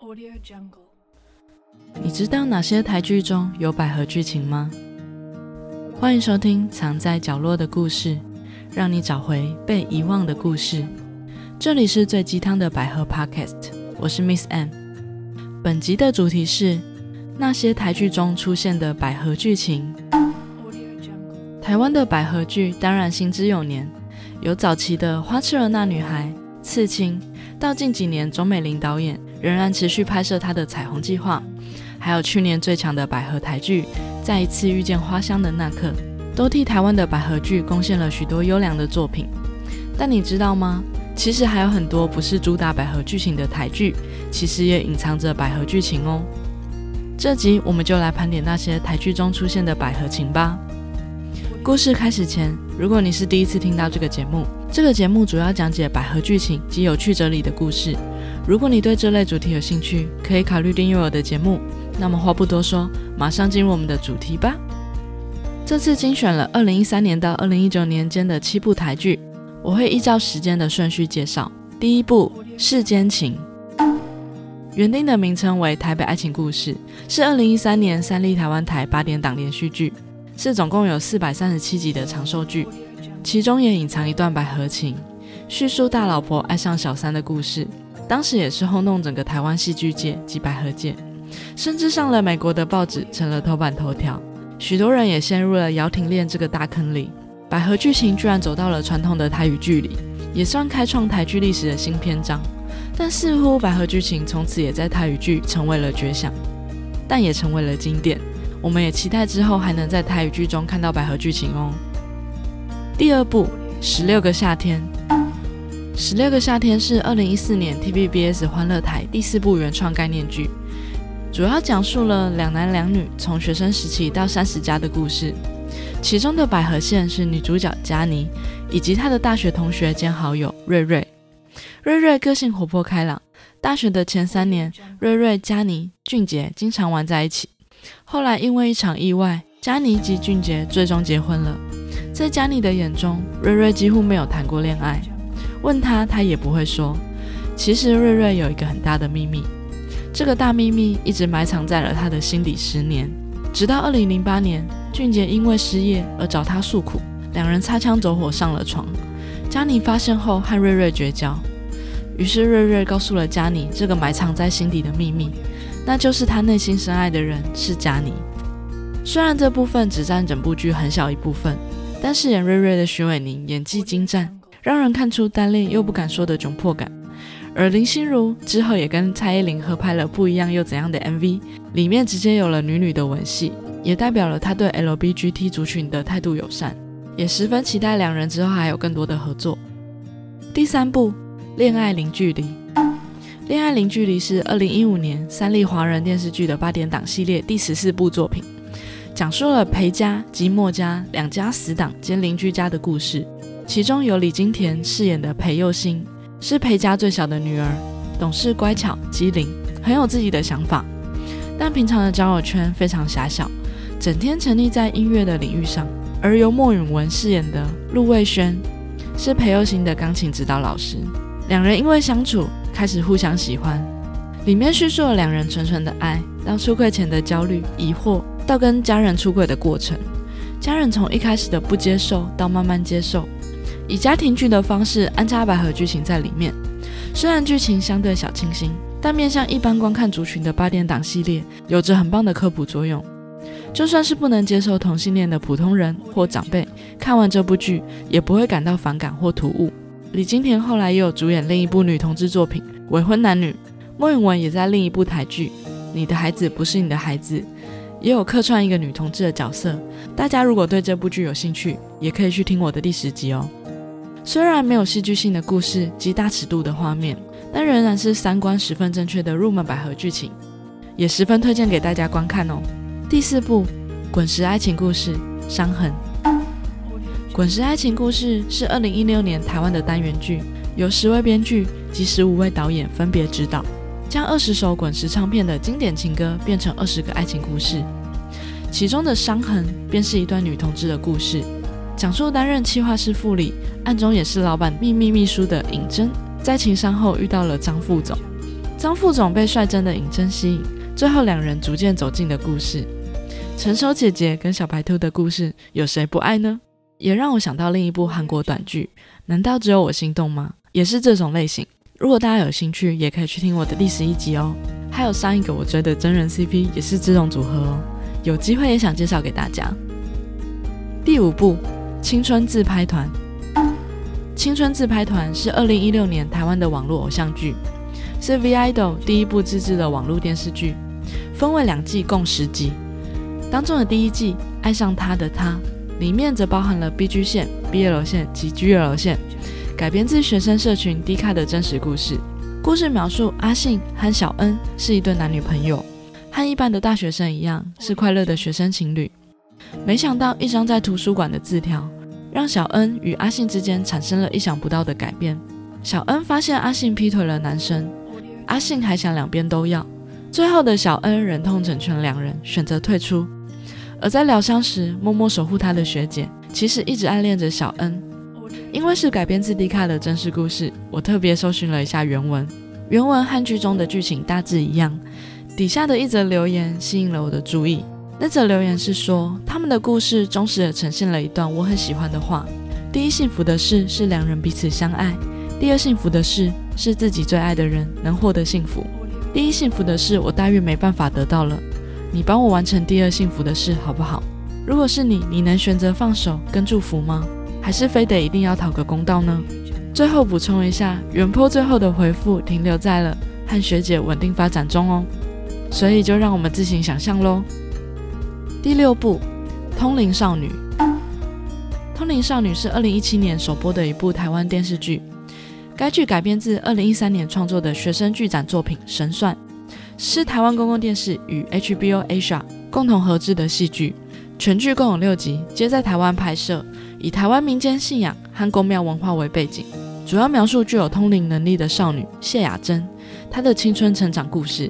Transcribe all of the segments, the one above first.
Audio Jungle。你知道哪些台剧中有百合剧情吗？欢迎收听《藏在角落的故事》，让你找回被遗忘的故事。这里是最鸡汤的百合 Podcast，我是 Miss M。本集的主题是那些台剧中出现的百合剧情。台湾的百合剧当然行之有年，有早期的《花痴儿那女孩》、《刺青》，到近几年钟美玲导演仍然持续拍摄他的《彩虹计划》，还有去年最强的百合台剧《再一次遇见花香的那刻》，都替台湾的百合剧贡献了许多优良的作品。但你知道吗？其实还有很多不是主打百合剧情的台剧，其实也隐藏着百合剧情哦。这集我们就来盘点那些台剧中出现的百合情吧。故事开始前，如果你是第一次听到这个节目，这个节目主要讲解百合剧情及有趣哲理的故事。如果你对这类主题有兴趣，可以考虑订阅我的节目。那么话不多说，马上进入我们的主题吧。这次精选了2013年到2019年间的七部台剧，我会依照时间的顺序介绍。第一部《世间情》，原定的名称为《台北爱情故事》，是2013年三立台湾台八点档连续剧。是总共有四百三十七集的长寿剧，其中也隐藏一段百合情，叙述大老婆爱上小三的故事。当时也是轰动整个台湾戏剧界及百合界，甚至上了美国的报纸，成了头版头条。许多人也陷入了姚婷恋这个大坑里。百合剧情居然走到了传统的台语剧里，也算开创台剧历史的新篇章。但似乎百合剧情从此也在台语剧成为了绝响，但也成为了经典。我们也期待之后还能在台语剧中看到百合剧情哦。第二部《十六个夏天》，《十六个夏天》是二零一四年 TVBS 欢乐台第四部原创概念剧，主要讲述了两男两女从学生时期到三十加的故事。其中的百合线是女主角佳妮以及她的大学同学兼好友瑞瑞。瑞瑞个性活泼开朗，大学的前三年，瑞瑞、佳妮、俊杰经常玩在一起。后来因为一场意外，佳妮及俊杰最终结婚了。在佳妮的眼中，瑞瑞几乎没有谈过恋爱，问他他也不会说。其实瑞瑞有一个很大的秘密，这个大秘密一直埋藏在了他的心底十年。直到二零零八年，俊杰因为失业而找他诉苦，两人擦枪走火上了床。佳妮发现后和瑞瑞绝交，于是瑞瑞告诉了佳妮这个埋藏在心底的秘密。那就是他内心深爱的人是佳妮。虽然这部分只占整部剧很小一部分，但饰演瑞瑞的徐伟宁演技精湛，让人看出单恋又不敢说的窘迫感。而林心如之后也跟蔡依林合拍了《不一样又怎样》的 MV，里面直接有了女女的吻戏，也代表了她对 LBGT 族群的态度友善，也十分期待两人之后还有更多的合作。第三部《恋爱零距离》。《恋爱零距离》是二零一五年三立华人电视剧的八点档系列第十四部作品，讲述了裴家及墨家两家死党兼邻居家的故事。其中有李金田饰演的裴佑星，是裴家最小的女儿，懂事乖巧机灵，很有自己的想法，但平常的交友圈非常狭小，整天沉溺在音乐的领域上。而由莫允文饰演的陆卫轩，是裴佑星的钢琴指导老师。两人因为相处，开始互相喜欢，里面叙述了两人纯纯的爱，到出柜前的焦虑、疑惑，到跟家人出柜的过程。家人从一开始的不接受到慢慢接受，以家庭剧的方式安插百合剧情在里面。虽然剧情相对小清新，但面向一般观看族群的八点档系列，有着很棒的科普作用。就算是不能接受同性恋的普通人或长辈，看完这部剧也不会感到反感或突兀。李金田后来也有主演另一部女同志作品《未婚男女》，莫允文也在另一部台剧《你的孩子不是你的孩子》也有客串一个女同志的角色。大家如果对这部剧有兴趣，也可以去听我的第十集哦。虽然没有戏剧性的故事及大尺度的画面，但仍然是三观十分正确的入门百合剧情，也十分推荐给大家观看哦。第四部《滚石爱情故事》伤痕。《滚石爱情故事》是二零一六年台湾的单元剧，由十位编剧及十五位导演分别指导，将二十首滚石唱片的经典情歌变成二十个爱情故事。其中的伤痕便是一段女同志的故事，讲述担任企划室副理，暗中也是老板秘密秘书的尹真，在情伤后遇到了张副总，张副总被率真的尹真吸引，最后两人逐渐走近的故事。成熟姐姐跟小白兔的故事，有谁不爱呢？也让我想到另一部韩国短剧，难道只有我心动吗？也是这种类型。如果大家有兴趣，也可以去听我的第十一集哦。还有上一个我追的真人 CP 也是这种组合哦，有机会也想介绍给大家。第五部《青春自拍团》，《青春自拍团》是二零一六年台湾的网络偶像剧，是 V IDOL 第一部自制的网络电视剧，分为两季，共十集。当中的第一季《爱上他的他》里面则包含了 B G 线、BL 线及 GL 线。改编自学生社群 D 卡的真实故事。故事描述阿信和小恩是一对男女朋友，和一般的大学生一样，是快乐的学生情侣。没想到一张在图书馆的字条，让小恩与阿信之间产生了意想不到的改变。小恩发现阿信劈腿了男生，阿信还想两边都要。最后的小恩忍痛成全两人，选择退出。而在疗伤时，默默守护他的学姐，其实一直暗恋着小恩。因为是改编自迪卡的真实故事，我特别搜寻了一下原文。原文和剧中的剧情大致一样。底下的一则留言吸引了我的注意。那则留言是说，他们的故事忠实地呈现了一段我很喜欢的话：第一幸福的事是两人彼此相爱；第二幸福的事是自己最爱的人能获得幸福。第一幸福的事我大约没办法得到了，你帮我完成第二幸福的事好不好？如果是你，你能选择放手跟祝福吗？还是非得一定要讨个公道呢？最后补充一下，原坡最后的回复停留在了和学姐稳定发展中哦，所以就让我们自行想象喽。第六部《通灵少女》，《通灵少女》是二零一七年首播的一部台湾电视剧，该剧改编自二零一三年创作的学生剧展作品《神算》，是台湾公共电视与 HBO Asia 共同合制的戏剧，全剧共有六集，皆在台湾拍摄。以台湾民间信仰和宫庙文化为背景，主要描述具有通灵能力的少女谢雅珍她的青春成长故事。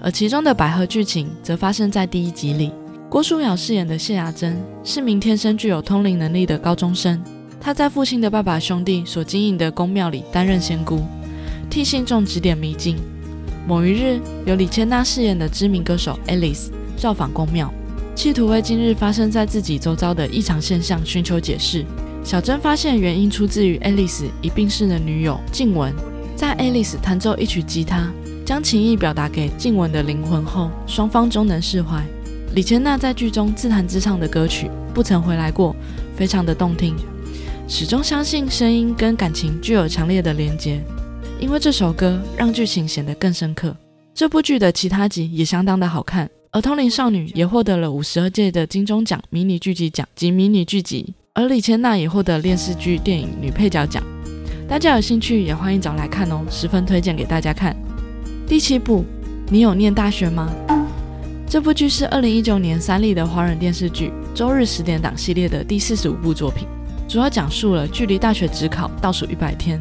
而其中的百合剧情则发生在第一集里。郭书瑶饰演的谢雅珍是名天生具有通灵能力的高中生，她在父亲的爸爸兄弟所经营的宫庙里担任仙姑，替信众指点迷津。某一日，由李千娜饰演的知名歌手 Alice 造访宫庙。企图为今日发生在自己周遭的异常现象寻求解释。小珍发现原因出自于 Alice 已病逝的女友静雯，在 Alice 弹奏一曲吉他，将情意表达给静雯的灵魂后，双方终能释怀。李千娜在剧中自弹自唱的歌曲《不曾回来过》，非常的动听，始终相信声音跟感情具有强烈的连结，因为这首歌让剧情显得更深刻。这部剧的其他集也相当的好看。而《通灵少女》也获得了五十二届的金钟奖迷你剧集奖及迷你剧集，而李千娜也获得电视剧电影女配角奖。大家有兴趣也欢迎找来看哦，十分推荐给大家看。第七部，你有念大学吗？这部剧是二零一九年三立的华人电视剧周日十点档系列的第四十五部作品，主要讲述了距离大学只考倒数一百天，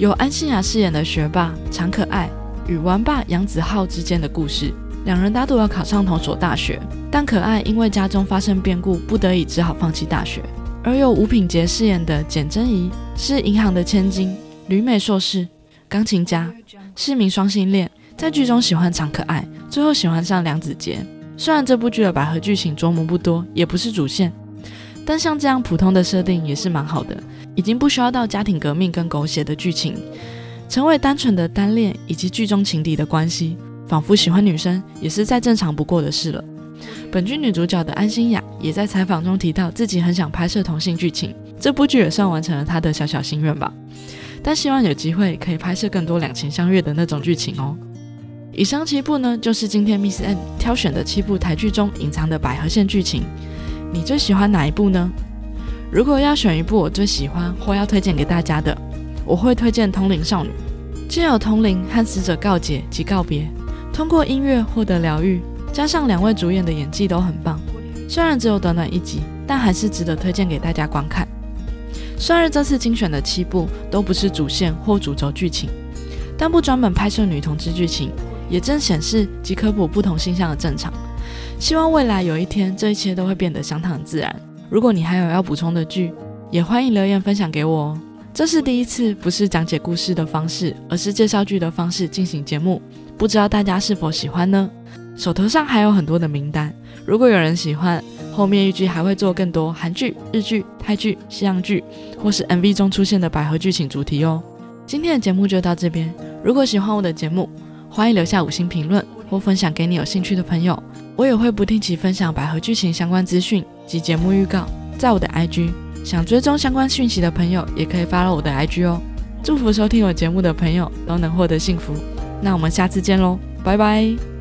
由安心雅饰演的学霸常可爱与玩霸杨子浩之间的故事。两人打赌要考上同所大学，但可爱因为家中发生变故，不得已只好放弃大学。而由吴品杰饰演的简真怡是银行的千金，旅美硕士，钢琴家，是名双性恋，在剧中喜欢常可爱，最后喜欢上梁子杰。虽然这部剧的百合剧情琢磨不多，也不是主线，但像这样普通的设定也是蛮好的，已经不需要到家庭革命跟狗血的剧情，成为单纯的单恋以及剧中情敌的关系。仿佛喜欢女生也是再正常不过的事了。本剧女主角的安心雅也在采访中提到自己很想拍摄同性剧情，这部剧也算完成了她的小小心愿吧。但希望有机会可以拍摄更多两情相悦的那种剧情哦。以上七部呢，就是今天 Miss N 挑选的七部台剧中隐藏的百合线剧情。你最喜欢哪一部呢？如果要选一部我最喜欢或要推荐给大家的，我会推荐《通灵少女》，既有通灵和死者告解及告别。通过音乐获得疗愈，加上两位主演的演技都很棒，虽然只有短短一集，但还是值得推荐给大家观看。虽然这次精选的七部都不是主线或主轴剧情，但不专门拍摄女同志剧情，也正显示及科普不同性向的正常。希望未来有一天，这一切都会变得相当自然。如果你还有要补充的剧，也欢迎留言分享给我哦。这是第一次，不是讲解故事的方式，而是介绍剧的方式进行节目，不知道大家是否喜欢呢？手头上还有很多的名单，如果有人喜欢，后面一剧还会做更多韩剧、日剧、泰剧、西洋剧，或是 MV 中出现的百合剧情主题哦。今天的节目就到这边，如果喜欢我的节目，欢迎留下五星评论或分享给你有兴趣的朋友。我也会不定期分享百合剧情相关资讯及节目预告，在我的 IG。想追踪相关讯息的朋友，也可以 follow 我的 IG 哦。祝福收听我节目的朋友都能获得幸福。那我们下次见喽，拜拜。